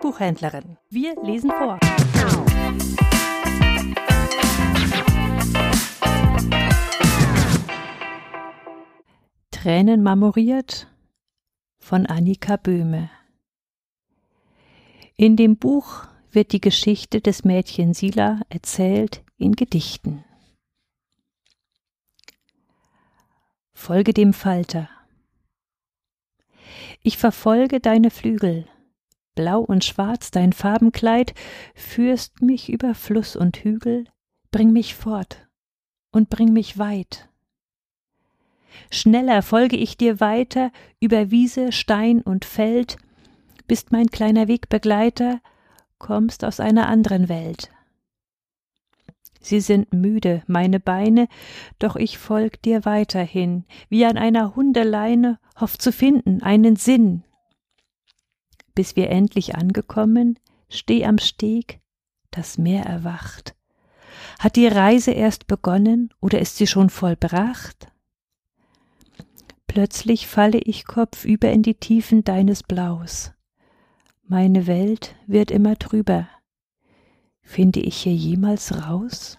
Buchhändlerin. Wir lesen vor. Tränen marmoriert von Annika Böhme. In dem Buch wird die Geschichte des Mädchen Sila erzählt in Gedichten. Folge dem Falter. Ich verfolge deine Flügel, blau und schwarz dein Farbenkleid, führst mich über Fluss und Hügel, bring mich fort und bring mich weit. Schneller folge ich dir weiter über Wiese, Stein und Feld, bist mein kleiner Wegbegleiter, kommst aus einer anderen Welt. Sie sind müde, meine Beine, doch ich folg dir weiterhin, wie an einer Hundeleine, hoff zu finden einen Sinn. Bis wir endlich angekommen, steh am Steg, das Meer erwacht. Hat die Reise erst begonnen oder ist sie schon vollbracht? Plötzlich falle ich kopfüber in die Tiefen deines Blaus. Meine Welt wird immer trüber. Finde ich hier jemals raus?